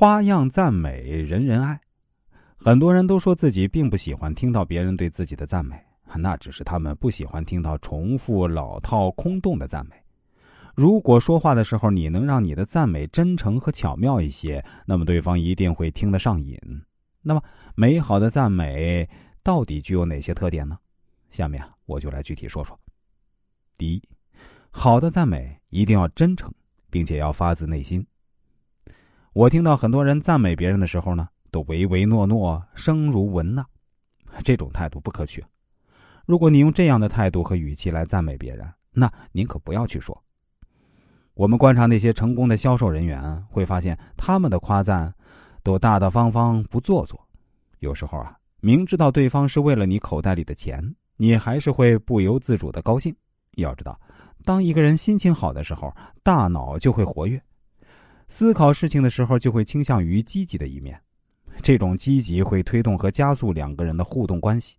花样赞美人人爱。很多人都说自己并不喜欢听到别人对自己的赞美，那只是他们不喜欢听到重复、老套、空洞的赞美。如果说话的时候你能让你的赞美真诚和巧妙一些，那么对方一定会听得上瘾。那么，美好的赞美到底具有哪些特点呢？下面我就来具体说说。第一，好的赞美一定要真诚，并且要发自内心。我听到很多人赞美别人的时候呢，都唯唯诺诺，声如蚊呐，这种态度不可取。如果你用这样的态度和语气来赞美别人，那您可不要去说。我们观察那些成功的销售人员，会发现他们的夸赞都大大方方，不做作。有时候啊，明知道对方是为了你口袋里的钱，你还是会不由自主的高兴。要知道，当一个人心情好的时候，大脑就会活跃，思考事情的时候就会倾向于积极的一面。这种积极会推动和加速两个人的互动关系。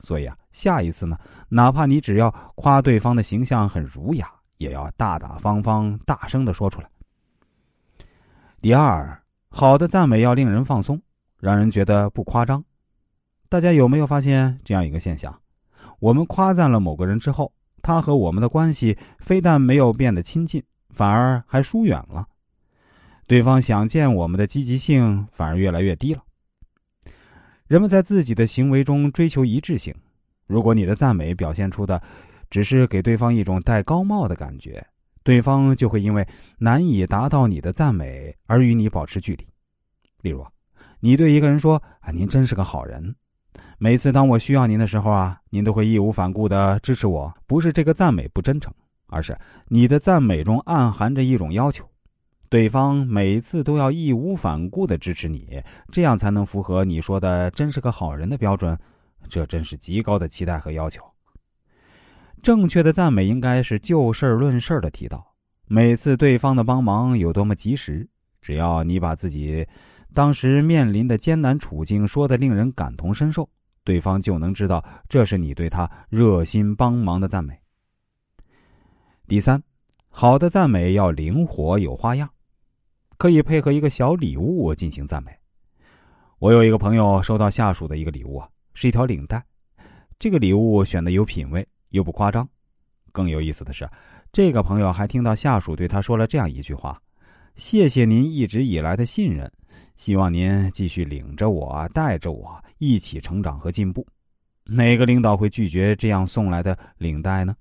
所以啊，下一次呢，哪怕你只要夸对方的形象很儒雅，也要大大方方、大声的说出来。第二，好的赞美要令人放松，让人觉得不夸张。大家有没有发现这样一个现象？我们夸赞了某个人之后。他和我们的关系非但没有变得亲近，反而还疏远了。对方想见我们的积极性反而越来越低了。人们在自己的行为中追求一致性。如果你的赞美表现出的只是给对方一种戴高帽的感觉，对方就会因为难以达到你的赞美而与你保持距离。例如，你对一个人说：“啊，您真是个好人。”每次当我需要您的时候啊，您都会义无反顾的支持我。不是这个赞美不真诚，而是你的赞美中暗含着一种要求，对方每次都要义无反顾的支持你，这样才能符合你说的真是个好人的标准。这真是极高的期待和要求。正确的赞美应该是就事论事的提到，每次对方的帮忙有多么及时，只要你把自己当时面临的艰难处境说的令人感同身受。对方就能知道这是你对他热心帮忙的赞美。第三，好的赞美要灵活有花样，可以配合一个小礼物进行赞美。我有一个朋友收到下属的一个礼物啊，是一条领带。这个礼物选的有品位又不夸张。更有意思的是，这个朋友还听到下属对他说了这样一句话：“谢谢您一直以来的信任。”希望您继续领着我，带着我一起成长和进步。哪个领导会拒绝这样送来的领带呢？